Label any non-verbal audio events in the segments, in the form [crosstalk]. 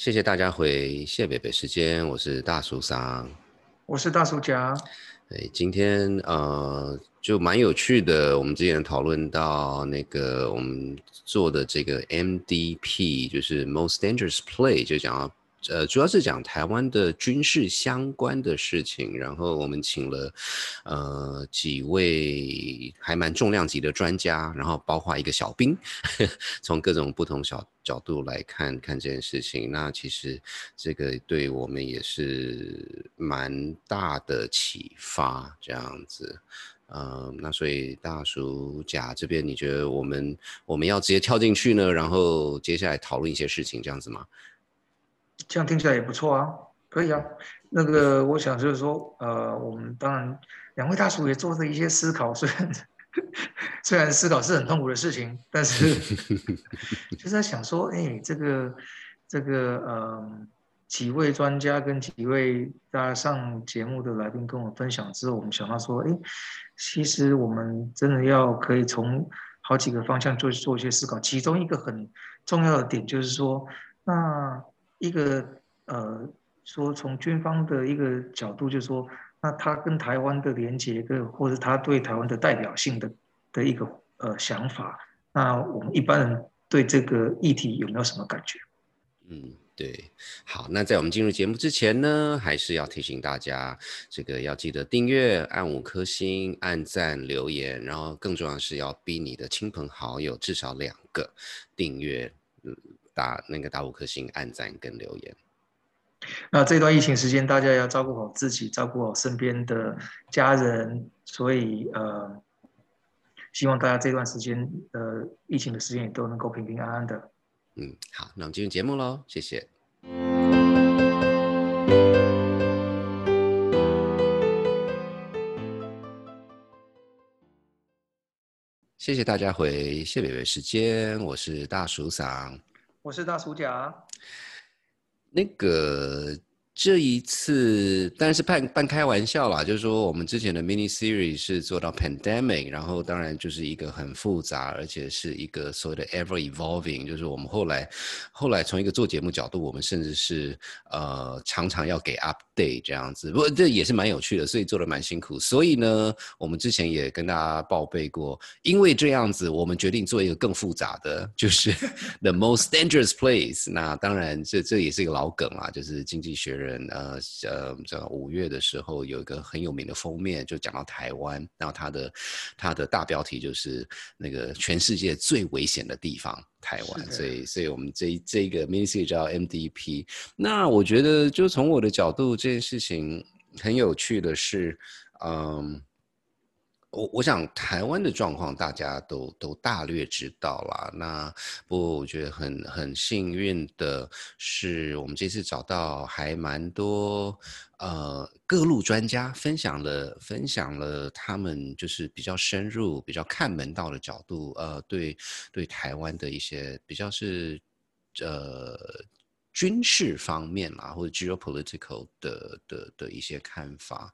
谢谢大家回谢北北时间，我是大叔桑，我是大叔甲。哎，今天呃就蛮有趣的，我们之前讨论到那个我们做的这个 MDP，就是 Most Dangerous Play，就讲到。呃，主要是讲台湾的军事相关的事情，然后我们请了呃几位还蛮重量级的专家，然后包括一个小兵，[laughs] 从各种不同小角度来看看这件事情。那其实这个对我们也是蛮大的启发，这样子。嗯，那所以大叔甲这边，你觉得我们我们要直接跳进去呢，然后接下来讨论一些事情，这样子吗？这样听起来也不错啊，可以啊。那个，我想就是说，呃，我们当然两位大叔也做了一些思考，虽然 [laughs] 虽然思考是很痛苦的事情，但是 [laughs] 就是在想说，哎，这个这个，呃，几位专家跟几位大家上节目的来宾跟我分享之后，我们想到说，哎，其实我们真的要可以从好几个方向做做一些思考，其中一个很重要的点就是说，那。一个呃，说从军方的一个角度，就是说，那他跟台湾的连接，跟或者他对台湾的代表性的的一个呃想法，那我们一般人对这个议题有没有什么感觉？嗯，对，好，那在我们进入节目之前呢，还是要提醒大家，这个要记得订阅、按五颗星、按赞、留言，然后更重要的是要逼你的亲朋好友至少两个订阅。打那个打五颗星，按赞跟留言。那这段疫情时间，大家要照顾好自己，照顾好身边的家人。所以呃，希望大家这段时间呃疫情的时间也都能够平平安安的。嗯，好，那我们进入节目喽，谢谢。谢谢大家回谢北北时间，我是大叔桑。我是大叔甲，那个。这一次但是半半开玩笑啦，就是说我们之前的 mini series 是做到 pandemic，然后当然就是一个很复杂，而且是一个所谓的 ever evolving，就是我们后来后来从一个做节目角度，我们甚至是呃常常要给 update 这样子，不过这也是蛮有趣的，所以做的蛮辛苦。所以呢，我们之前也跟大家报备过，因为这样子，我们决定做一个更复杂的，就是 [laughs] the most dangerous place。那当然这这也是一个老梗啊，就是经济学人。呃呃，这五月的时候有一个很有名的封面，就讲到台湾，然后它的它的大标题就是那个全世界最危险的地方——台湾。所以，所以我们这这个 mini series 叫 MDP。那我觉得，就从我的角度，这件事情很有趣的是，嗯。我我想台湾的状况大家都都大略知道了。那不过我觉得很很幸运的是，我们这次找到还蛮多呃各路专家分享了分享了他们就是比较深入、比较看门道的角度，呃，对对台湾的一些比较是呃。军事方面啦，或者 geopolitical 的的的一些看法。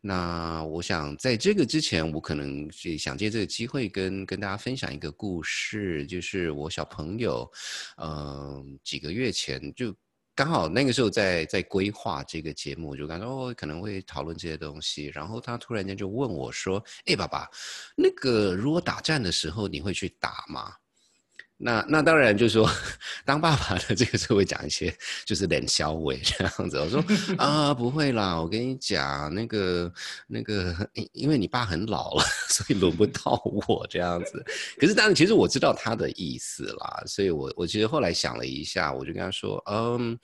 那我想在这个之前，我可能想借这个机会跟跟大家分享一个故事，就是我小朋友，嗯，几个月前就刚好那个时候在在规划这个节目，就感觉哦可能会讨论这些东西，然后他突然间就问我说：“哎，爸爸，那个如果打战的时候，你会去打吗？”那那当然就是说，当爸爸的这个时候会讲一些就是冷笑话这样子。我说啊不会啦，我跟你讲那个那个，因为你爸很老了，[laughs] 所以轮不到我这样子。可是当然，其实我知道他的意思啦，所以我我其实后来想了一下，我就跟他说，嗯，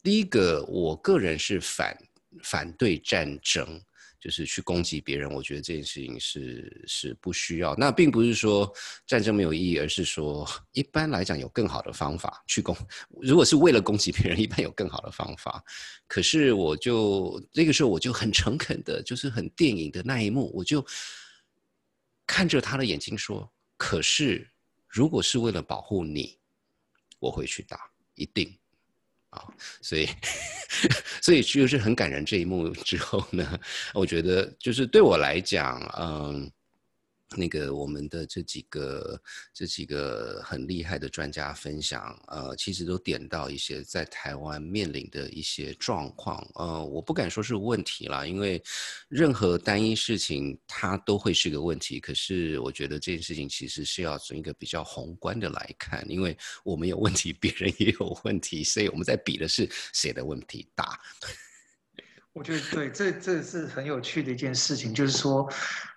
第一个，我个人是反反对战争。就是去攻击别人，我觉得这件事情是是不需要。那并不是说战争没有意义，而是说一般来讲有更好的方法去攻。如果是为了攻击别人，一般有更好的方法。可是我就那个时候我就很诚恳的，就是很电影的那一幕，我就看着他的眼睛说：“可是如果是为了保护你，我会去打，一定。”啊，所以，[laughs] 所以就是很感人这一幕之后呢，我觉得就是对我来讲，嗯，那个我们的这几个这几个很厉害的专家分享，呃，其实都点到一些在台湾面临的一些状况，呃，我不敢说是问题啦，因为任何单一事情它都会是个问题。可是我觉得这件事情其实是要从一个比较宏观的来看，因为我们有问题，别人也有问题，所以我们在比的是谁的问题大。我觉得对，这这是很有趣的一件事情，就是说，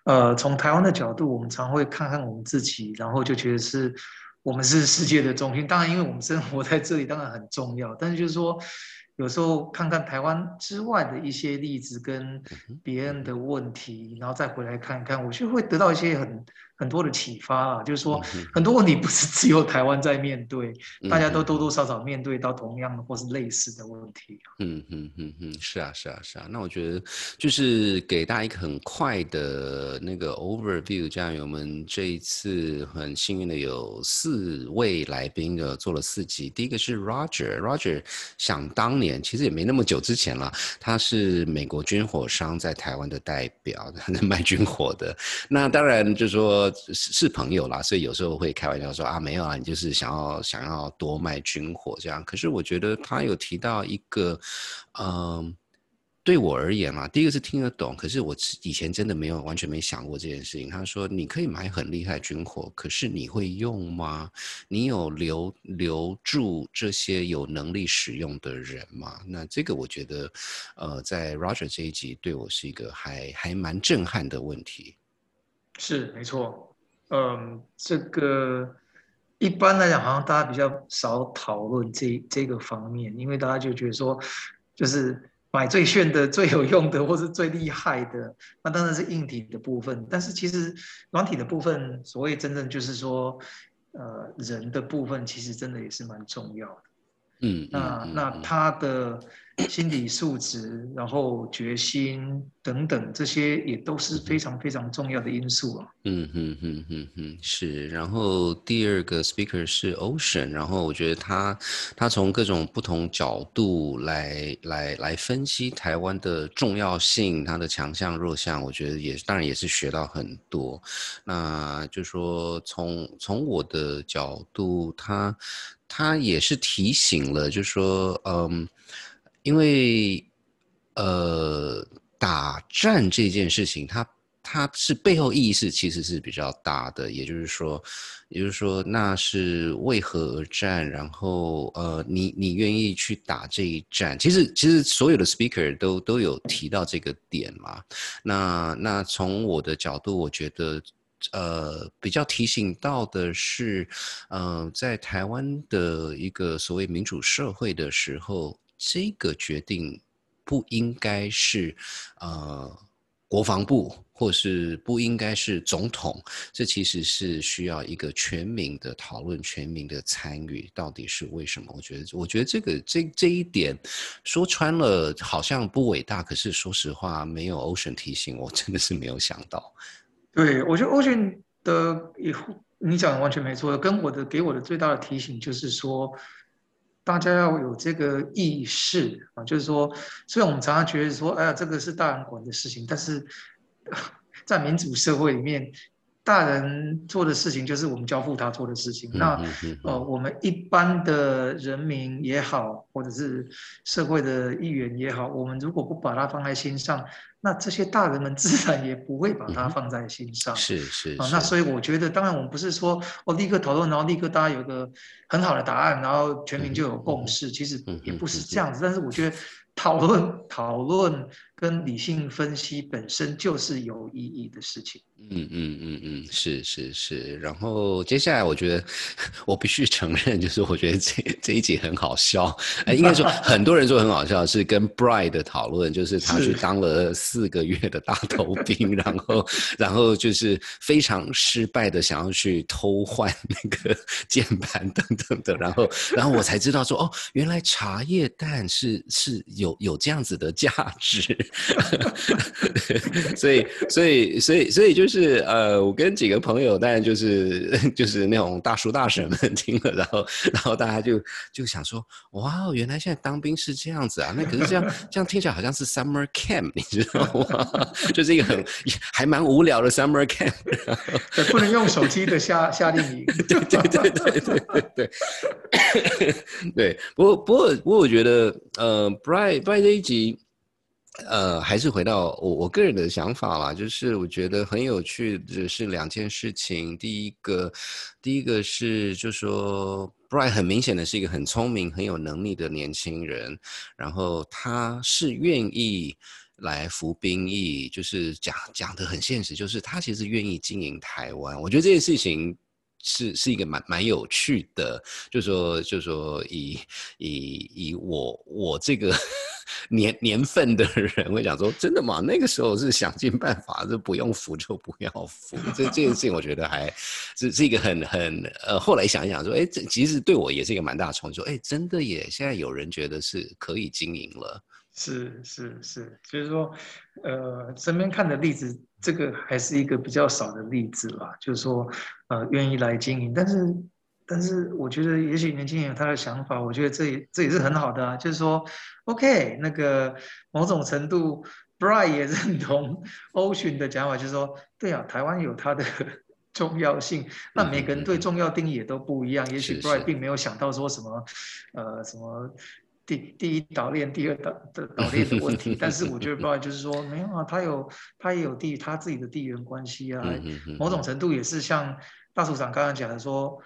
呃，从台湾的角度，我们常会看看我们自己，然后就觉得是我们是世界的中心。当然，因为我们生活在这里，当然很重要。但是就是说。有时候看看台湾之外的一些例子跟别人的问题，然后再回来看看，我就会得到一些很很多的启发啊。就是说，很多问题不是只有台湾在面对，大家都多多少少面对到同样的或是类似的问题。嗯嗯嗯嗯，是啊是啊是啊。那我觉得就是给大家一个很快的那个 overview，这样我们这一次很幸运的有四位来宾的做了四集。第一个是 Roger，Roger 想当年。其实也没那么久之前了，他是美国军火商在台湾的代表，他在卖军火的。那当然就说是是朋友啦，所以有时候会开玩笑说啊，没有啊，你就是想要想要多卖军火这样。可是我觉得他有提到一个，嗯。对我而言嘛，第一个是听得懂，可是我以前真的没有完全没想过这件事情。他说你可以买很厉害军火，可是你会用吗？你有留留住这些有能力使用的人吗？那这个我觉得，呃，在 Roger 这一集对我是一个还还蛮震撼的问题。是没错，嗯，这个一般来讲好像大家比较少讨论这这个方面，因为大家就觉得说就是。买最炫的、最有用的，或是最厉害的，那当然是硬体的部分。但是其实软体的部分，所谓真正就是说，呃，人的部分其实真的也是蛮重要的。嗯，那那他的。心理素质，然后决心等等，这些也都是非常非常重要的因素啊。嗯哼哼哼哼，是。然后第二个 speaker 是 Ocean，然后我觉得他他从各种不同角度来来来分析台湾的重要性，他的强项弱项，我觉得也当然也是学到很多。那就说从从我的角度，他他也是提醒了，就是说嗯。因为，呃，打战这件事情，它它是背后意义是其实是比较大的。也就是说，也就是说，那是为何而战？然后，呃，你你愿意去打这一战？其实，其实所有的 speaker 都都有提到这个点嘛。那那从我的角度，我觉得，呃，比较提醒到的是，嗯，在台湾的一个所谓民主社会的时候。这个决定不应该是呃国防部，或是不应该是总统，这其实是需要一个全民的讨论、全民的参与。到底是为什么？我觉得，我觉得这个这这一点说穿了好像不伟大，可是说实话，没有 Ocean 提醒我，真的是没有想到。对，我觉得欧俊的以后你讲的完全没错，跟我的给我的最大的提醒就是说。大家要有这个意识啊，就是说，虽然我们常常觉得说，哎呀，这个是大人管的事情，但是 [laughs] 在民主社会里面。大人做的事情就是我们交付他做的事情。那呃，我们一般的人民也好，或者是社会的议员也好，我们如果不把它放在心上，那这些大人们自然也不会把它放在心上。是是啊，那所以我觉得，当然我们不是说我立刻讨论，然后立刻大家有个很好的答案，然后全民就有共识。其实也不是这样子。但是我觉得讨论讨论跟理性分析本身就是有意义的事情。嗯嗯嗯嗯，是是是，然后接下来我觉得 [laughs] 我必须承认，就是我觉得这这一集很好笑，哎，应该说 [laughs] 很多人说很好笑，是跟 Bride 的讨论，就是他去当了四个月的大头兵，然后然后就是非常失败的想要去偷换那个 [laughs] 键盘等等的，然后然后我才知道说哦，原来茶叶蛋是是有有这样子的价值，所以所以所以所以就。就是呃，我跟几个朋友，当然就是 [laughs] 就是那种大叔大婶们 [laughs] 听了，然后然后大家就就想说，哇，原来现在当兵是这样子啊！那可是这样这样听起来好像是 summer camp，你知道吗，[laughs] 就是一个很还蛮无聊的 summer camp，不能用手机的夏夏令营。对对对对对对对。对，不过不过不过，我觉得呃，Bright Bright 这一集。呃，还是回到我我个人的想法啦，就是我觉得很有趣的是两件事情。第一个，第一个是就说，Brian 很明显的是一个很聪明、很有能力的年轻人，然后他是愿意来服兵役，就是讲讲的很现实，就是他其实愿意经营台湾。我觉得这件事情。是是一个蛮蛮有趣的，就说就说以以以我我这个 [laughs] 年年份的人会讲说，真的吗？那个时候是想尽办法，就不用扶就不要扶。这这件事情我觉得还是是一个很很呃，后来想一想说，哎，这其实对我也是一个蛮大的冲击。说，哎，真的耶，现在有人觉得是可以经营了。是是是，就是说，呃，身边看的例子，这个还是一个比较少的例子啦。就是说，呃，愿意来经营，但是，但是，我觉得也许年轻人有他的想法，我觉得这也这也是很好的啊。就是说，OK，那个某种程度，Brian 也认同 [laughs] Ocean 的讲法，就是说，对啊，台湾有它的 [laughs] 重要性，那每个人对重要定义也都不一样。也许 Brian 并没有想到说什么，呃，什么。第第一岛链，第二岛的岛链的问题，但是我觉得不然就是说没有啊，他有他也有地他自己的地缘关系啊，某种程度也是像大署长刚刚讲的说，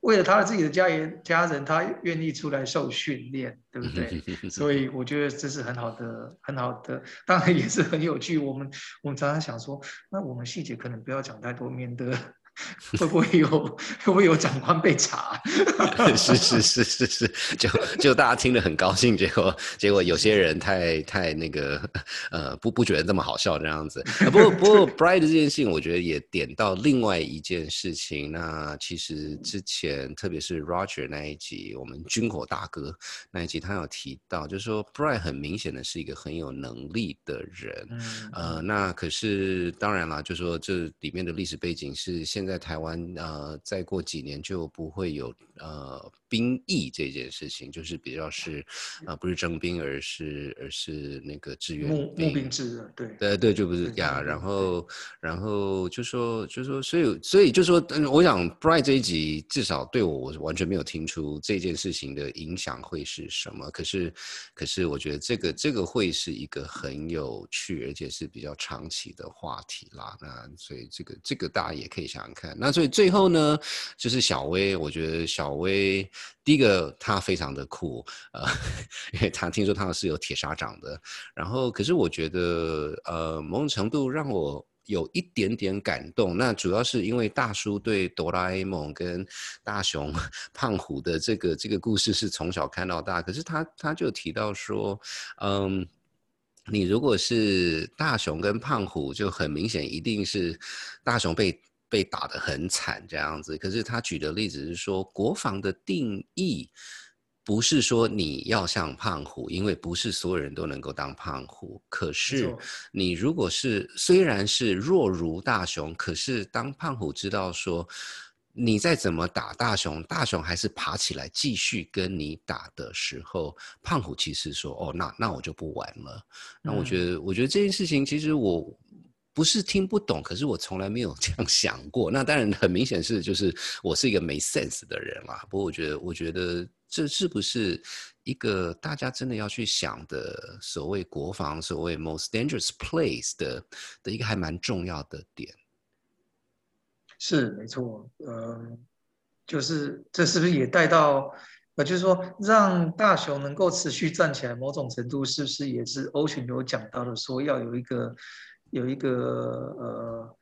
为了他的自己的家人家人，他愿意出来受训练，对不对？[laughs] 所以我觉得这是很好的很好的，当然也是很有趣。我们我们常常想说，那我们细节可能不要讲太多，免得。[laughs] 会不会有会不会有长官被查？[laughs] 是是是是是，就就大家听得很高兴，结果结果有些人太太那个呃不不觉得这么好笑这样子。不过不过，[laughs] Bright 这件事情，我觉得也点到另外一件事情。那其实之前特别是 Roger 那一集，我们军火大哥那一集，他有提到，就是说 Bright 很明显的是一个很有能力的人。呃，那可是当然了，就说这里面的历史背景是现在。在台湾，呃，再过几年就不会有呃兵役这件事情，就是比较是，呃，不是征兵，而是而是那个志愿募募兵制，对对对，就不是呀。然后然后就说就说，所以所以就说，我想 Bright 这一集至少对我，我完全没有听出这件事情的影响会是什么。可是可是，我觉得这个这个会是一个很有趣，而且是比较长期的话题啦。那所以这个这个大家也可以想想看。那所以最后呢，就是小薇，我觉得小薇第一个他非常的酷，呃，[laughs] 因为他听说他是有铁砂掌的，然后可是我觉得呃某种程度让我有一点点感动，那主要是因为大叔对哆啦 A 梦跟大雄、胖虎的这个这个故事是从小看到大，可是他他就提到说，嗯，你如果是大雄跟胖虎，就很明显一定是大雄被。被打得很惨这样子，可是他举的例子是说，国防的定义不是说你要像胖虎，因为不是所有人都能够当胖虎。可是你如果是虽然是弱如大雄，可是当胖虎知道说你再怎么打大雄，大雄还是爬起来继续跟你打的时候，胖虎其实说哦，那那我就不玩了。那我觉得，我觉得这件事情其实我。不是听不懂，可是我从来没有 [laughs] 这样想过。那当然很明显是，就是我是一个没 sense 的人啦。不过我觉得，我觉得这是不是一个大家真的要去想的所谓国防，所谓 most dangerous place 的的一个还蛮重要的点。是没错，嗯，就是这是不是也带到呃，就是说让大雄能够持续站起来，某种程度是不是也是欧群有讲到的，说要有一个。有一个呃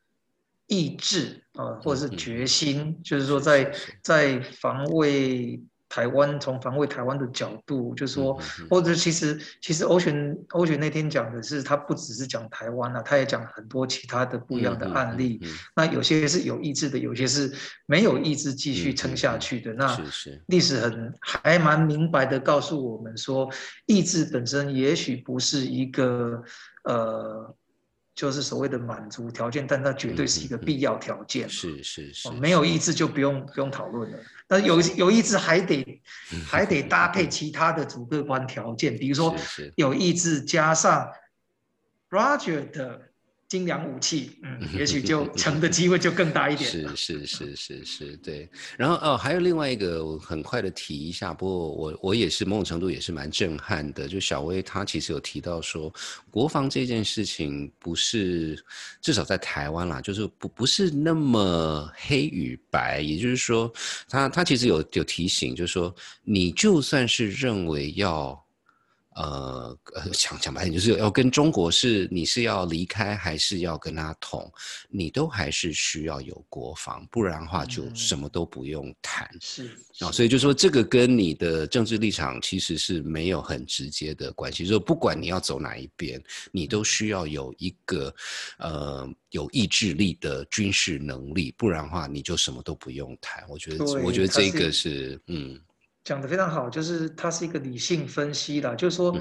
意志啊，或者是决心，就是说在在防卫台湾，从防卫台湾的角度，就是说，或者其实其实欧璇欧璇那天讲的是，他不只是讲台湾啊，他也讲很多其他的不一样的案例。那有些是有意志的，有些是没有意志继续撑下去的。那历史很还蛮明白的告诉我们说，意志本身也许不是一个呃。就是所谓的满足条件，但它绝对是一个必要条件。是是是，没有意志就不用不用讨论了。那有有意志还得还得搭配其他的主客观条件，比如说有意志加上 Roger 的。精良武器，嗯，也许就 [laughs] 成的机会就更大一点。是是是是是，对。然后哦，还有另外一个，我很快的提一下。不过我我也是某种程度也是蛮震撼的。就小薇她其实有提到说，国防这件事情不是至少在台湾啦，就是不不是那么黑与白。也就是说，他他其实有有提醒，就是说你就算是认为要。呃呃，讲讲白点，就是要跟中国是你是要离开还是要跟他统，你都还是需要有国防，不然的话就什么都不用谈。是啊，所以就说这个跟你的政治立场其实是没有很直接的关系。就不管你要走哪一边，你都需要有一个呃有意志力的军事能力，不然的话你就什么都不用谈。我觉得，我觉得这个是嗯。讲的非常好，就是它是一个理性分析的，就是说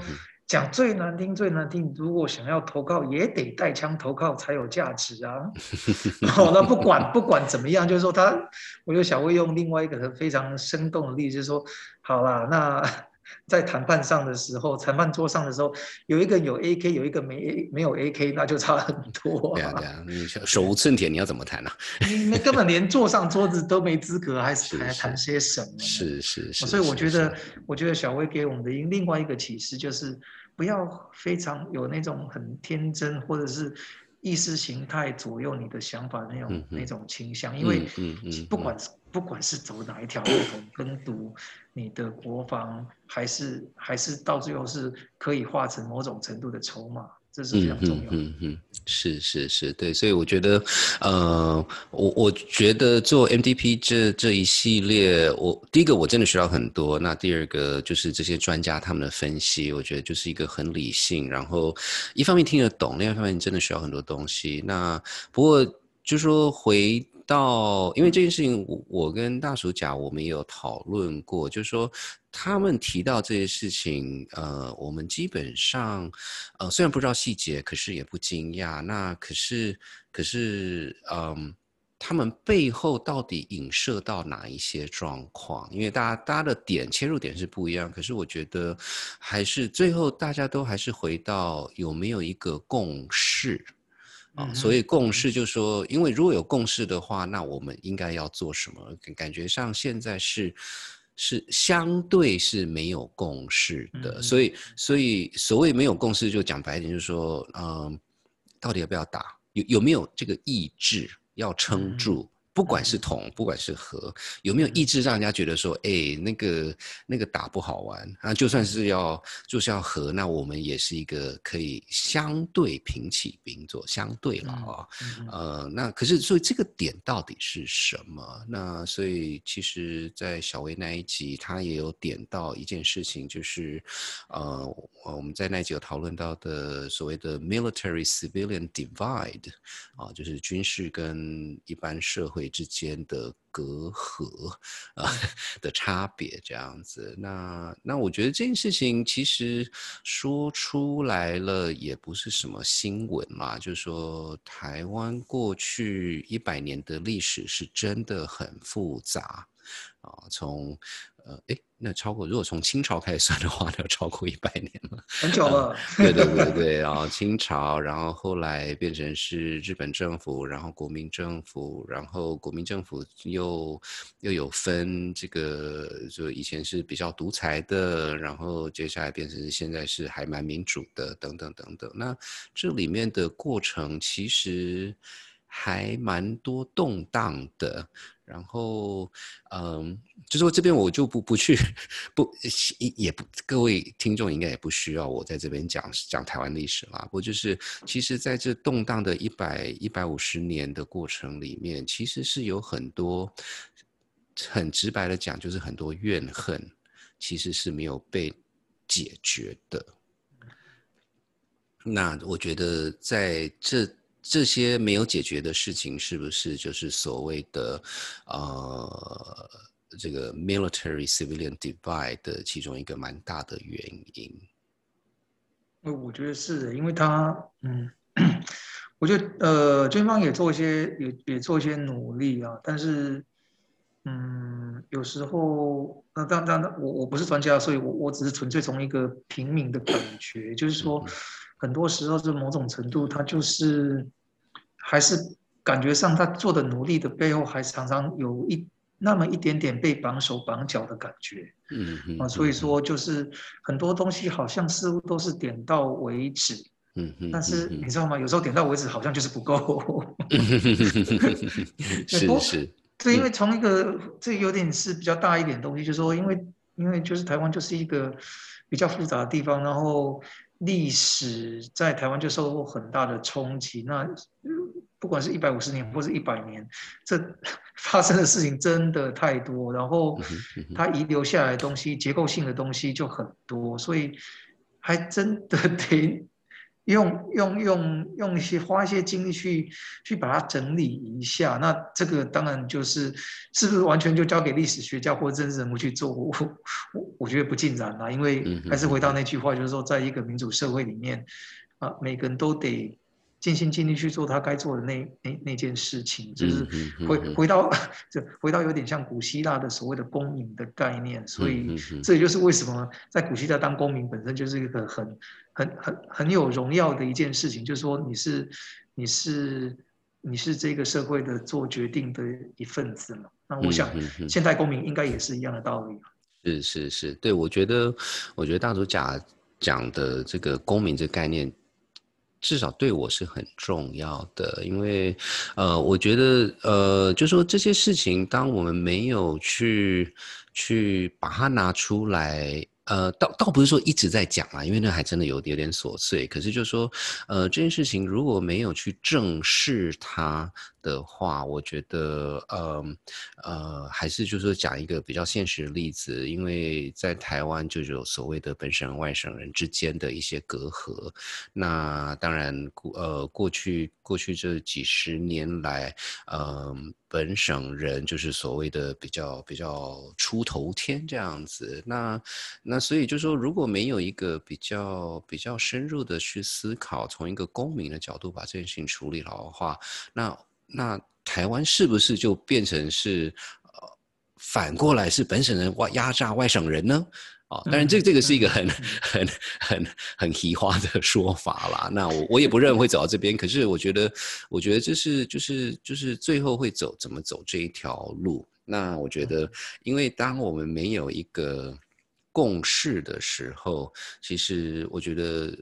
讲最难听最难听，如果想要投靠，也得带枪投靠才有价值啊。[laughs] 好，那不管不管怎么样，就是说他，我就想会用另外一个非常生动的例子，就是说，好啦，那。在谈判上的时候，谈判桌上的时候，有一个有 AK，有一个没 A，没有 AK，那就差很多。对啊，对啊，你手无寸铁，你要怎么谈呢？你根本连坐上桌子都没资格，还是还谈些什么？是是是。所以我觉得，我觉得小薇给我们的另外一个启示就是，不要非常有那种很天真，或者是意识形态左右你的想法那种那种倾向，因为不管不管是走哪一条路，跟读。你的国防还是还是到最后是可以化成某种程度的筹码，这是非常重要。嗯嗯，是是是，对，所以我觉得，呃，我我觉得做 MDP 这这一系列，我第一个我真的学到很多，那第二个就是这些专家他们的分析，我觉得就是一个很理性，然后一方面听得懂，另外一方面真的学到很多东西。那不过就说回。到，因为这件事情，我我跟大叔讲，我们也有讨论过，就是说他们提到这些事情，呃，我们基本上，呃，虽然不知道细节，可是也不惊讶。那可是，可是，嗯，他们背后到底影射到哪一些状况？因为大家大家的点切入点是不一样，可是我觉得还是最后大家都还是回到有没有一个共识。啊，所以共识就是说，因为如果有共识的话，那我们应该要做什么？感觉上现在是是相对是没有共识的，所以所以所谓没有共识，就讲白一点，就是说，嗯，到底要不要打？有有没有这个意志要撑住？不管是统，不管是和，有没有意志让人家觉得说，哎，那个那个打不好玩啊？就算是要就是要和，那我们也是一个可以相对平起平坐，相对了啊。呃，那可是所以这个点到底是什么？那所以其实，在小薇那一集，他也有点到一件事情，就是呃，我们在那一集有讨论到的所谓的 military civilian divide 啊，就是军事跟一般社会。之间的隔阂啊的差别，这样子，那那我觉得这件事情其实说出来了也不是什么新闻嘛，就是说台湾过去一百年的历史是真的很复杂啊，从。呃，哎，那超过如果从清朝开始算的话，那超过一百年了，很久了。对对对 [laughs] 对，然后清朝，然后后来变成是日本政府，然后国民政府，然后国民政府又又有分这个，就以前是比较独裁的，然后接下来变成现在是还蛮民主的，等等等等。那这里面的过程其实还蛮多动荡的。然后，嗯，就说这边我就不不去，不也也不各位听众应该也不需要我在这边讲讲台湾历史啦。不过就是，其实在这动荡的一百一百五十年的过程里面，其实是有很多很直白的讲，就是很多怨恨其实是没有被解决的。那我觉得在这。这些没有解决的事情，是不是就是所谓的，呃，这个 military civilian divide 的其中一个蛮大的原因？呃，我觉得是的，因为他，嗯，[clears throat] 我觉得，呃，军方也做一些，也也做一些努力啊，但是，嗯，有时候，那当当然，我我不是专家，所以我我只是纯粹从一个平民的感觉，就是说。很多时候是某种程度，他就是还是感觉上他做的努力的背后，还常常有一那么一点点被绑手绑脚的感觉。嗯嗯啊，所以说就是很多东西好像似乎都是点到为止。嗯嗯，但是你知道吗？有时候点到为止好像就是不够。[laughs] 是是，对，因为从一个这有点是比较大一点东西，就是说，因为因为就是台湾就是一个比较复杂的地方，然后历史在台湾就受过很大的冲击。那不管是一百五十年或是一百年，这 [laughs] 发生的事情真的太多，然后它遗留下来的东西，结构性的东西就很多，所以还真的得。用用用用一些花一些精力去去把它整理一下，那这个当然就是是不是完全就交给历史学家或政治人物去做？我我我觉得不尽然啦，因为还是回到那句话，就是说，在一个民主社会里面，啊，每个人都得。尽心尽力去做他该做的那那那件事情，就是回回到 [laughs] 就回到有点像古希腊的所谓的公民的概念，所以这也就是为什么在古希腊当公民本身就是一个很很很很有荣耀的一件事情，就是说你是你是你是这个社会的做决定的一份子嘛。那我想现代公民应该也是一样的道理。是是是，对我觉得我觉得大主甲讲的这个公民这概念。至少对我是很重要的，因为，呃，我觉得，呃，就说这些事情，当我们没有去去把它拿出来。呃，倒倒不是说一直在讲啊，因为那还真的有有点琐碎。可是就是说，呃，这件事情如果没有去正视它的话，我觉得，呃，呃，还是就是说讲一个比较现实的例子，因为在台湾就有所谓的本省人外省人之间的一些隔阂。那当然，呃过去过去这几十年来，嗯。本省人就是所谓的比较比较出头天这样子，那那所以就说如果没有一个比较比较深入的去思考，从一个公民的角度把这件事情处理好的话，那那台湾是不是就变成是呃反过来是本省人外压榨外省人呢？啊，当然，这这个是一个很很很很奇花的说法啦。那我我也不认为会走到这边，可是我觉得，我觉得这是就是就是最后会走怎么走这一条路。那我觉得，因为当我们没有一个共识的时候，其实我觉得。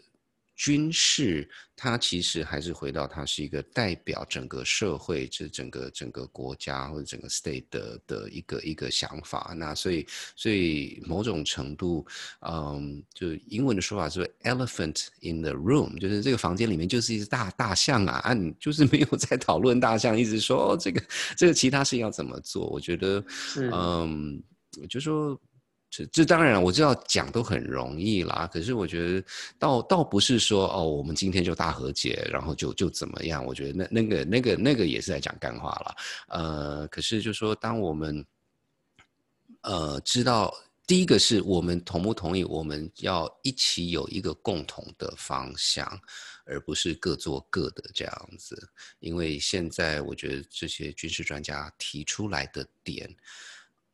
军事，它其实还是回到它是一个代表整个社会，这整个整个国家或者整个 state 的的一个一个想法。那所以，所以某种程度，嗯，就英文的说法是 “elephant in the room”，就是这个房间里面就是一只大大象啊，啊，你就是没有在讨论大象，一直说哦，这个这个其他事情要怎么做？我觉得，嗯，就说。这这当然我知道讲都很容易啦，可是我觉得倒倒不是说哦，我们今天就大和解，然后就就怎么样？我觉得那那个那个那个也是在讲干话了。呃，可是就说当我们呃知道第一个是我们同不同意，我们要一起有一个共同的方向，而不是各做各的这样子。因为现在我觉得这些军事专家提出来的点。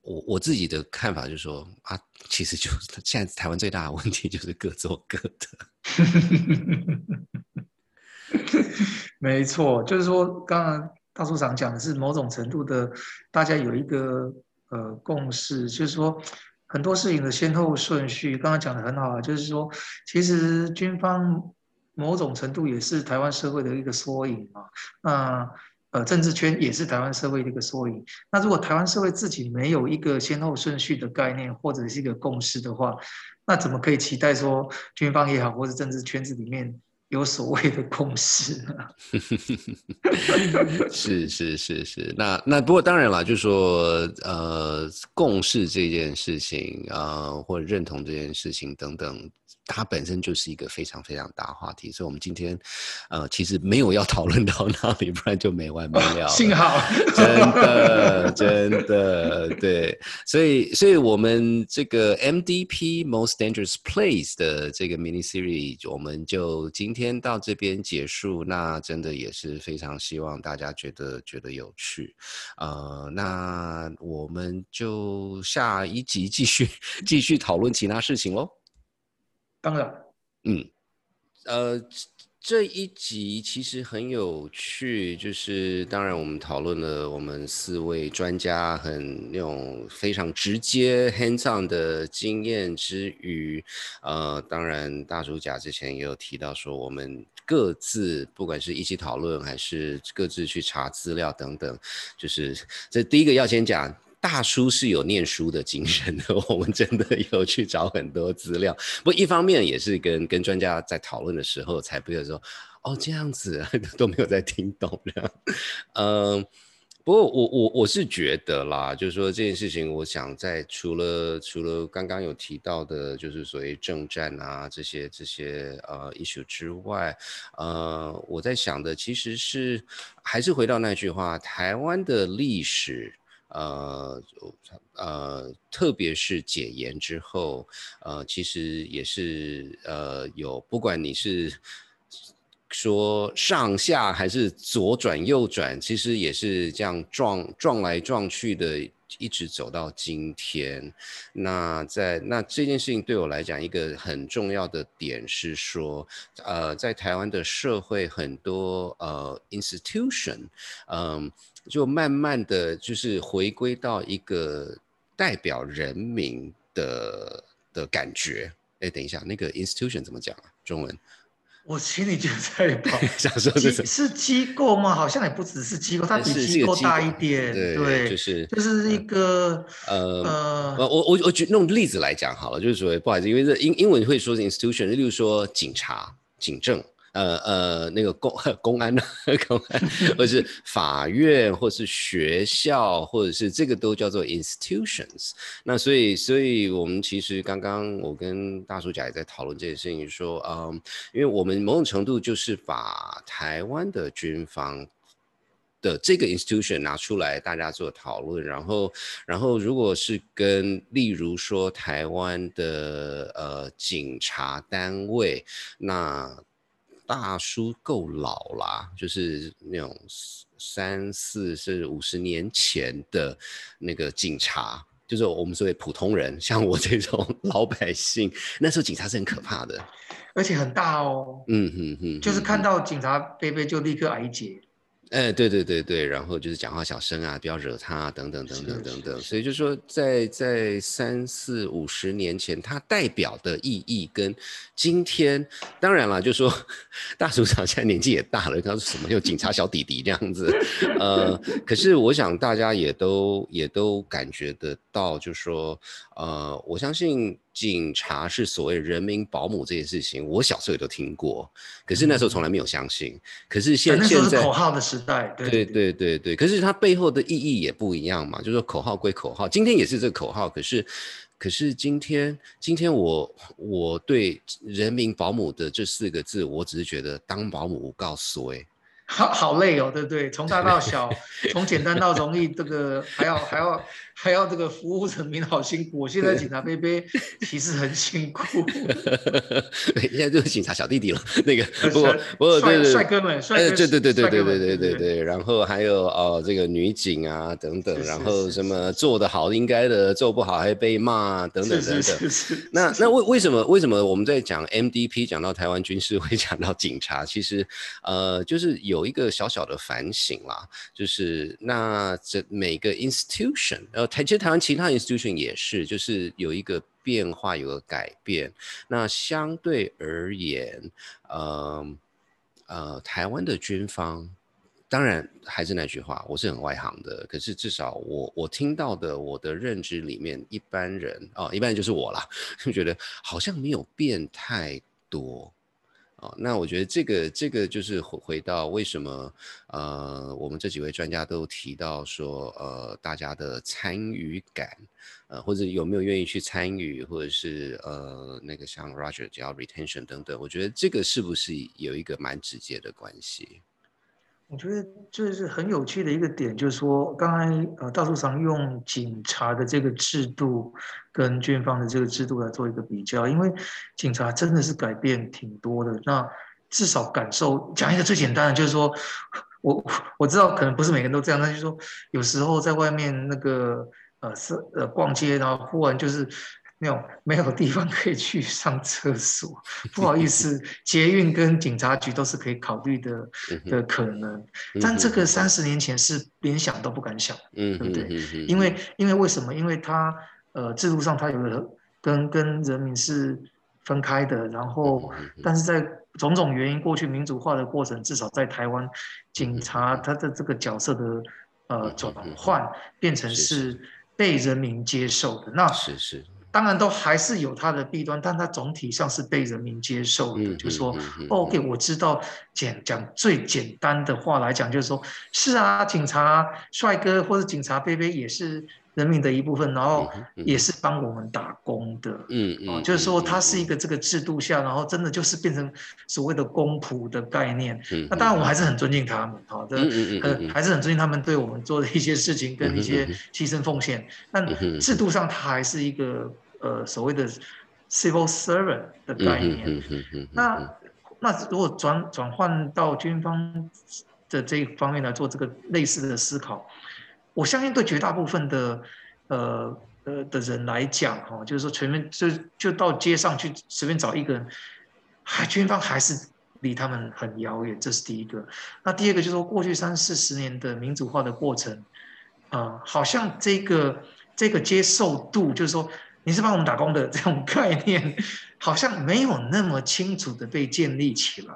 我我自己的看法就是说啊，其实就现在台湾最大的问题就是各做各的。[laughs] 没错，就是说刚刚大处长讲的是某种程度的，大家有一个呃共识，就是说很多事情的先后顺序，刚刚讲的很好啊，就是说其实军方某种程度也是台湾社会的一个缩影嘛，那。呃政治圈也是台湾社会的一个缩影。那如果台湾社会自己没有一个先后顺序的概念，或者是一个共识的话，那怎么可以期待说军方也好，或者政治圈子里面有所谓的共识呢？[laughs] 是是是是，那那不过当然了，就说呃，共识这件事情啊，或者认同这件事情等等。它本身就是一个非常非常大话题，所以我们今天，呃，其实没有要讨论到那里，不然就没完没了。幸好，真的真的对，所以所以我们这个 MDP Most Dangerous Place 的这个 mini series，我们就今天到这边结束。那真的也是非常希望大家觉得觉得有趣，呃，那我们就下一集继续继续讨论其他事情喽。当然，嗯，呃。这一集其实很有趣，就是当然我们讨论了我们四位专家很那种非常直接 hands on 的经验之余，呃，当然大主甲之前也有提到说我们各自不管是一起讨论还是各自去查资料等等，就是这第一个要先讲。大叔是有念书的精神的，[laughs] 我们真的有去找很多资料。不，一方面也是跟跟专家在讨论的时候，才不会说哦这样子 [laughs] 都没有在听懂的。嗯，不过我我我是觉得啦，就是说这件事情，我想在除了除了刚刚有提到的，就是所谓政战啊这些这些呃 issue 之外，呃，我在想的其实是还是回到那句话，台湾的历史。呃呃，特别是解严之后，呃，其实也是呃有，不管你是说上下还是左转右转，其实也是这样撞撞来撞去的，一直走到今天。那在那这件事情对我来讲，一个很重要的点是说，呃，在台湾的社会很多呃 institution，嗯。就慢慢的就是回归到一个代表人民的的感觉。哎，等一下，那个 institution 怎么讲啊？中文？我心里就在 [laughs] 跑，想说是是机构吗？好像也不只是机构，它比机构大一点。对，就是就是一个呃呃，我我我举弄例子来讲好了，就是说不好意思，因为这英英文会说是 institution，例如说警察、警政。呃呃，那个公 [laughs] 公安呢，[laughs] 公安，或是法院，或是学校，或者是这个都叫做 institutions。那所以，所以我们其实刚刚我跟大叔甲也在讨论这件事情，说，嗯，因为我们某种程度就是把台湾的军方的这个 institution 拿出来，大家做讨论，然后，然后如果是跟例如说台湾的呃警察单位，那大叔够老啦，就是那种三四甚至五十年前的那个警察，就是我们所谓普通人，像我这种 [laughs] 老百姓，那时候警察是很可怕的，而且很大哦。嗯哼哼，就是看到警察贝贝就立刻挨解。哎，对对对对，然后就是讲话小声啊，不要惹他等等等等等等，所以。就说在在三四五十年前，它代表的意义跟今天，当然了，就说 [laughs] 大组长现在年纪也大了，他说什么有警察小弟弟这样子，呃，可是我想大家也都也都感觉得到，就说呃，我相信。警察是所谓人民保姆这件事情，我小时候也都听过，可是那时候从来没有相信。可是现现在口号的时代，对对对对。可是它背后的意义也不一样嘛，就是说口号归口号，今天也是这个口号，可是可是今天今天我我对人民保姆的这四个字，我只是觉得当保姆告诉哎。好好累哦，对不对？从大到小，从简单到容易，这个还要还要还要这个服务人民，好辛苦。我现在警察贝贝其实很辛苦，[laughs] 现在就是警察小弟弟了。那个不过不过对帅哥们，帅哥，对对对对对对对对对。然后还有哦，这个女警啊等等，然后什么做得好应该的，做不好还被骂等等等等。那那为为什么为什么我们在讲 MDP 讲到台湾军事会 [laughs] 讲到警察？其实呃就是有。有一个小小的反省啦，就是那这每个 institution，呃，台其实台湾其他 institution 也是，就是有一个变化，有个改变。那相对而言，呃呃，台湾的军方，当然还是那句话，我是很外行的，可是至少我我听到的，我的认知里面，一般人哦，一般人就是我啦，[laughs] 就觉得好像没有变太多。哦，那我觉得这个这个就是回回到为什么呃，我们这几位专家都提到说，呃，大家的参与感，呃，或者有没有愿意去参与，或者是呃，那个像 Roger 叫 retention 等等，我觉得这个是不是有一个蛮直接的关系？我觉得这是很有趣的一个点，就是说，刚才呃，大树常用警察的这个制度跟军方的这个制度来做一个比较，因为警察真的是改变挺多的。那至少感受讲一个最简单的，就是说我我知道可能不是每个人都这样，但是说有时候在外面那个呃是呃逛街，然后忽然就是。没有 [laughs] 没有地方可以去上厕所，不好意思，捷运跟警察局都是可以考虑的的可能，但这个三十年前是连想都不敢想，对不对？因为因为为什么？因为他呃制度上他有跟跟人民是分开的，然后但是在种种原因，过去民主化的过程，至少在台湾，警察他的这个角色的呃转换变成是被人民接受的，那是是。当然都还是有它的弊端，但它总体上是被人民接受的。就是说，OK，我知道，简讲最简单的话来讲，就是说，是啊，警察帅哥或者警察贝贝也是人民的一部分，然后也是帮我们打工的。嗯嗯，就是说，它是一个这个制度下，然后真的就是变成所谓的公仆的概念。嗯那当然，我还是很尊敬他们，好的，呃，还是很尊敬他们对我们做的一些事情跟一些牺牲奉献。但制度上，它还是一个。呃，所谓的 civil servant 的概念，那那如果转转换到军方的这一方面来做这个类似的思考，我相信对绝大部分的呃呃的人来讲，哈，就是说全面就就到街上去随便找一个人，还军方还是离他们很遥远，这是第一个。那第二个就是说，过去三四十年的民主化的过程，啊，好像这个这个接受度，就是说。你是帮我们打工的这种概念，好像没有那么清楚的被建立起来。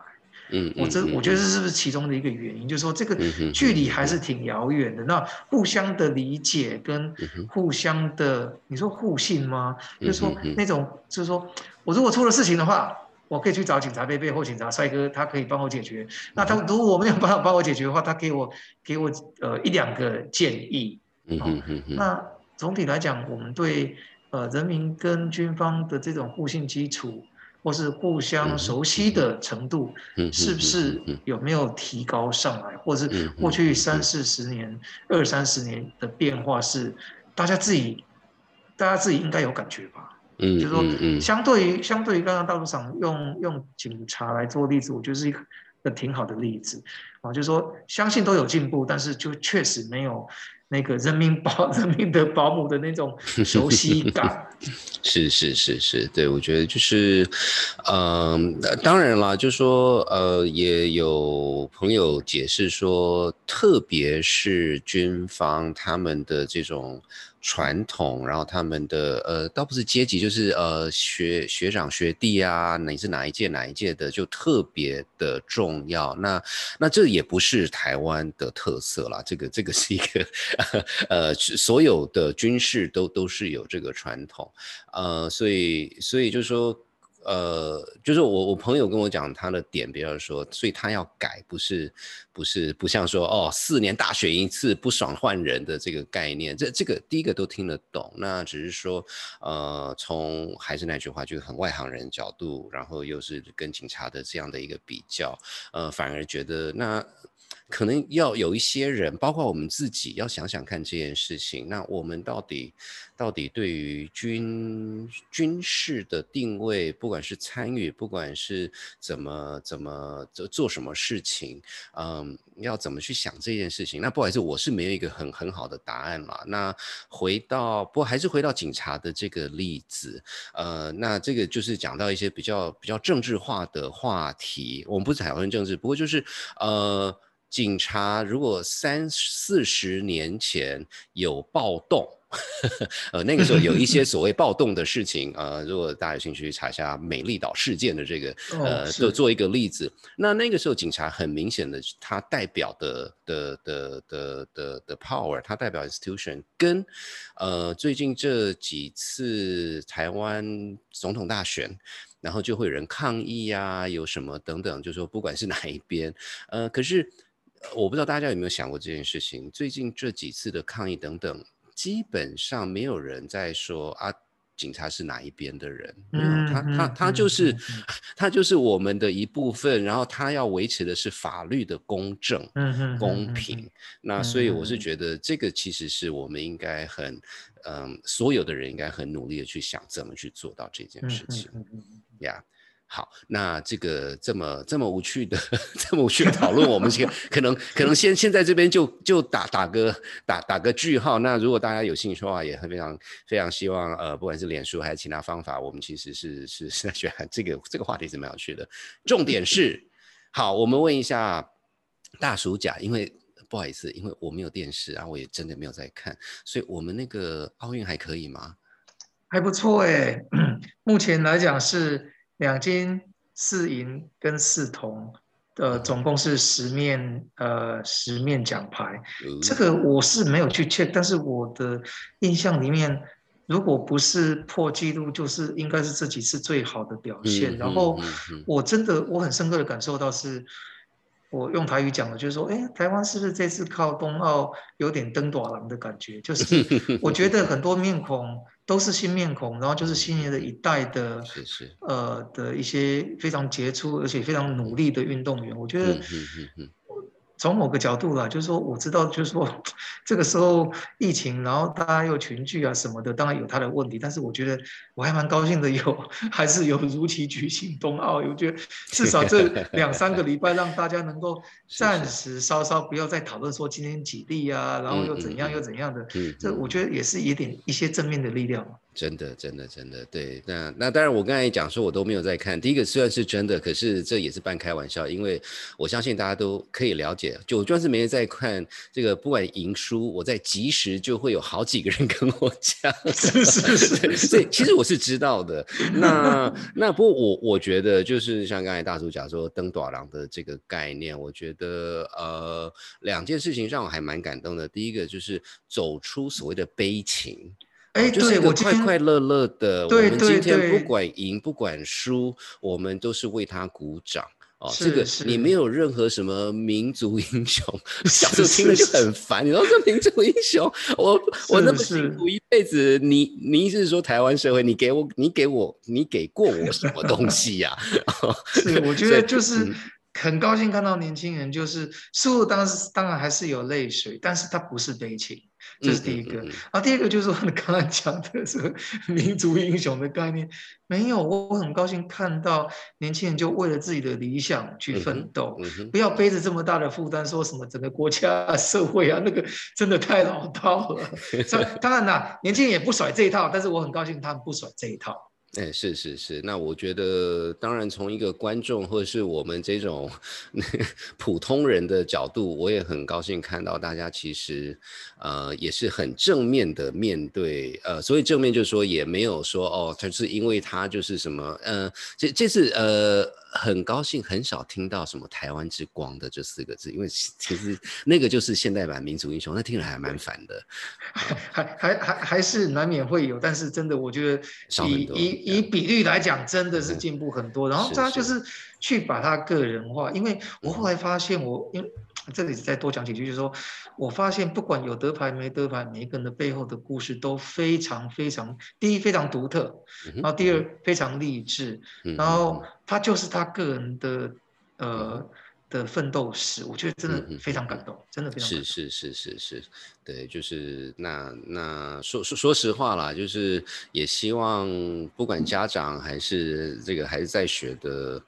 嗯，我这我觉得这是不是其中的一个原因？就是说这个距离还是挺遥远的。那互相的理解跟互相的，你说互信吗？就是说那种，就是说我如果出了事情的话，我可以去找警察贝贝或警察帅哥，他可以帮我解决。那他如果我没有办法帮我解决的话，他给我给我呃一两个建议。嗯嗯嗯。那总体来讲，我们对。呃，人民跟军方的这种互信基础，或是互相熟悉的程度，是不是有没有提高上来？或者是过去三四十年、二三十年的变化，是大家自己，大家自己应该有感觉吧？嗯，就是说，相对于相对于刚刚大陆上用用警察来做例子，我觉得是一个挺好的例子啊。就是说，相信都有进步，但是就确实没有。那个人民保 [laughs] 人民的保姆的那种熟悉感，是是是是，对我觉得就是，嗯，当然啦，就说呃，也有朋友解释说，特别是军方他们的这种。传统，然后他们的呃，倒不是阶级，就是呃学学长学弟啊，你是哪一届哪一届的，就特别的重要。那那这也不是台湾的特色啦，这个这个是一个呃，所有的军事都都是有这个传统，呃，所以所以就是说。呃，就是我我朋友跟我讲他的点，比方说，所以他要改，不是不是不像说哦，四年大选一次不爽换人的这个概念，这这个第一个都听得懂，那只是说，呃，从还是那句话，就是很外行人角度，然后又是跟警察的这样的一个比较，呃，反而觉得那。可能要有一些人，包括我们自己，要想想看这件事情。那我们到底到底对于军军事的定位，不管是参与，不管是怎么怎么做做什么事情，嗯，要怎么去想这件事情？那不好意思，我是没有一个很很好的答案嘛。那回到，不还是回到警察的这个例子，呃，那这个就是讲到一些比较比较政治化的话题。我们不是讨论政治，不过就是呃。警察如果三四十年前有暴动，呃，那个时候有一些 [laughs] 所谓暴动的事情，呃，如果大家有兴趣去查一下美丽岛事件的这个，呃，做做一个例子，那那个时候警察很明显的，他代表的的的的的的 power，他代表 institution，跟呃最近这几次台湾总统大选，然后就会有人抗议呀，有什么等等，就说不管是哪一边，呃，可是。我不知道大家有没有想过这件事情。最近这几次的抗议等等，基本上没有人在说啊，警察是哪一边的人。嗯，他他他就是 [laughs] 他就是我们的一部分，然后他要维持的是法律的公正、公平。那所以我是觉得这个其实是我们应该很嗯，所有的人应该很努力的去想怎么去做到这件事情。呀。好，那这个这么这么无趣的这么无趣的讨论，我们先可能可能先现在这边就就打打个打打个句号。那如果大家有兴趣的话，也很非常非常希望呃，不管是脸书还是其他方法，我们其实是是是觉得这个这个话题是蛮有趣的。重点是，好，我们问一下大暑甲，因为不好意思，因为我没有电视啊，我也真的没有在看，所以我们那个奥运还可以吗？还不错哎，[clears throat] 目前来讲是。两金四银跟四铜，呃，总共是十面，呃，十面奖牌。这个我是没有去 check，但是我的印象里面，如果不是破纪录，就是应该是这几次最好的表现。然后我真的我很深刻的感受到是。我用台语讲的，就是说，哎，台湾是不是这次靠冬奥有点登短廊的感觉？就是我觉得很多面孔都是新面孔，然后就是新的一代的，是是，呃的一些非常杰出而且非常努力的运动员。我觉得。从某个角度啦，就是说我知道，就是说这个时候疫情，然后大家又群聚啊什么的，当然有它的问题。但是我觉得我还蛮高兴的，有还是有如期举行冬奥。我觉得至少这两三个礼拜，让大家能够 [laughs] 暂时稍稍不要再讨论说今天几例啊，然后又怎样又怎样的。这我觉得也是一点一些正面的力量。真的，真的，真的，对，那那当然，我刚才讲说，我都没有在看。第一个虽然是真的，可是这也是半开玩笑，因为我相信大家都可以了解。就我就算是没人在看这个，不管赢输，我在及时就会有好几个人跟我讲，[laughs] 是是是，所以其实我是知道的。那那不过我我觉得就是像刚才大叔讲说登短廊的这个概念，我觉得呃两件事情让我还蛮感动的。第一个就是走出所谓的悲情。哎，就是我快快乐乐的。我们今天不管赢不管输，我们都是为他鼓掌哦。这个你没有任何什么民族 [laughs] 英雄，小时候听了就很烦。你说这民族英雄，我 [laughs] 我那么辛苦一辈子，你你意思是说台湾社会，你给我你给我你给过我什么东西呀？[laughs] 是，我觉得就是很高兴看到年轻人，就是输当时当然还是有泪水，但是他不是悲情。这是第一个，啊，第二个就是你刚才讲的这个 [laughs] 民族英雄的概念，没有，我很高兴看到年轻人就为了自己的理想去奋斗，不要背着这么大的负担，说什么整个国家 [laughs] 社会啊，那个真的太老套了。[laughs] 当然啦，年轻人也不甩这一套，但是我很高兴他们不甩这一套。哎，是是是，那我觉得，当然从一个观众或者是我们这种普通人的角度，我也很高兴看到大家其实，呃，也是很正面的面对，呃，所以正面就是说也没有说哦，他是因为他就是什么，呃，这这次呃。很高兴，很少听到什么“台湾之光”的这四个字，因为其实那个就是现代版民族英雄，那听着还蛮烦的。还还还还是难免会有，但是真的，我觉得 [laughs] 以以以比率来讲，真的是进步很多。然后他就是去把他个人化，因为我后来发现，我因为。这里再多讲几句，就是说，我发现不管有得牌没得牌，每一个人的背后的故事都非常非常，第一非常独特，然后第二非常励志，然后他就是他个人的呃的奋斗史，我觉得真的非常感动，真的非常是是是是是，对，就是那那说说说实话啦，就是也希望不管家长还是这个还是在学的。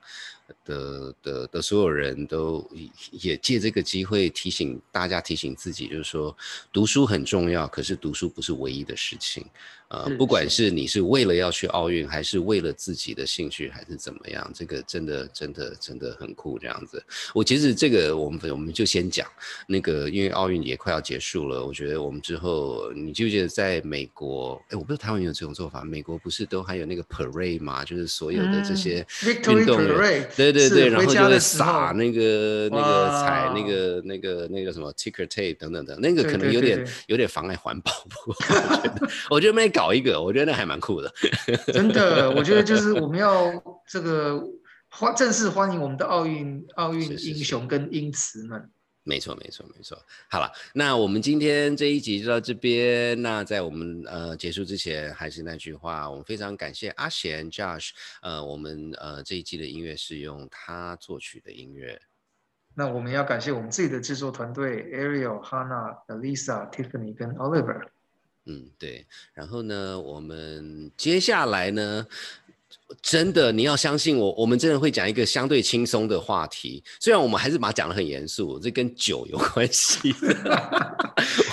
的的的所有人都也借这个机会提醒大家，提醒自己，就是说读书很重要，可是读书不是唯一的事情。呃，不管是你是为了要去奥运，还是为了自己的兴趣，还是怎么样，这个真的真的真的很酷。这样子，我其实这个我们我们就先讲那个，因为奥运也快要结束了，我觉得我们之后，你记不记得在美国？哎，我不知道台湾有这种做法，美国不是都还有那个 parade 嘛？就是所有的这些运动员，对对对，然后就会撒那个那个彩那个那个那个什么 ticker tape 等等等，那个可能有点有点妨碍环保，我觉得我觉得没。搞一个，我觉得那还蛮酷的。[laughs] 真的，我觉得就是我们要这个欢正式欢迎我们的奥运奥运英雄跟英雌们。没错，没错，没错。好了，那我们今天这一集就到这边。那在我们呃结束之前，还是那句话，我们非常感谢阿贤 Josh。呃，我们呃这一季的音乐是用他作曲的音乐。那我们要感谢我们自己的制作团队：Ariel、Hannah、Lisa、Tiffany 跟 Oliver。嗯，对。然后呢，我们接下来呢，真的，你要相信我，我们真的会讲一个相对轻松的话题。虽然我们还是把它讲得很严肃，这跟酒有关系。[laughs]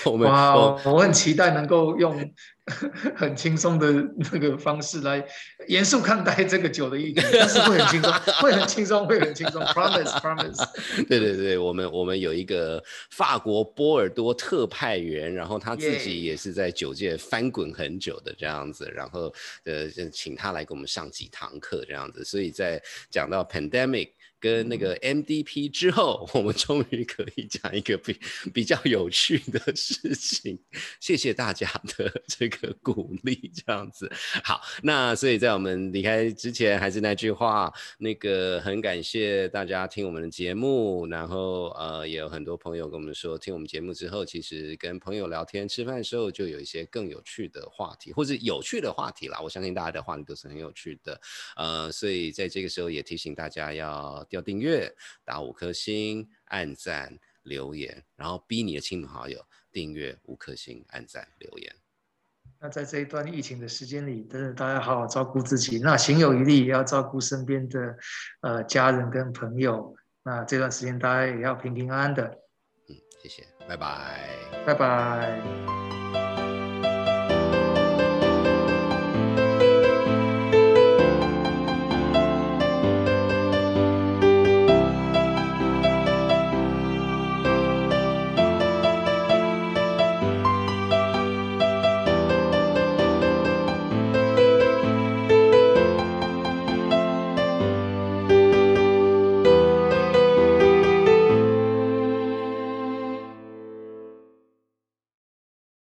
我们哇，我我很期待能够用 [laughs] 很轻松的那个方式来 [laughs] 严肃看待这个酒的意义，但是会很轻松，[laughs] 会很轻松，会很轻松，promise，promise。对对对，我们我们有一个法国波尔多特派员，然后他自己也是在酒界翻滚很久的这样子，然后呃，就请他来给我们上几堂课这样子，所以在讲到 pandemic。跟那个 MDP 之后，我们终于可以讲一个比比较有趣的事情。谢谢大家的 [laughs] 这个鼓励，这样子好。那所以在我们离开之前，还是那句话，那个很感谢大家听我们的节目，然后呃，也有很多朋友跟我们说，听我们节目之后，其实跟朋友聊天、吃饭的时候，就有一些更有趣的话题，或者有趣的话题啦。我相信大家的话题都是很有趣的，呃，所以在这个时候也提醒大家要。要订阅，打五颗星，按赞留言，然后逼你的亲朋好友订阅五颗星，按赞留言。那在这一段疫情的时间里，真的大家好好照顾自己。那行有余力，也要照顾身边的呃家人跟朋友。那这段时间大家也要平平安安的。嗯，谢谢，拜拜，拜拜。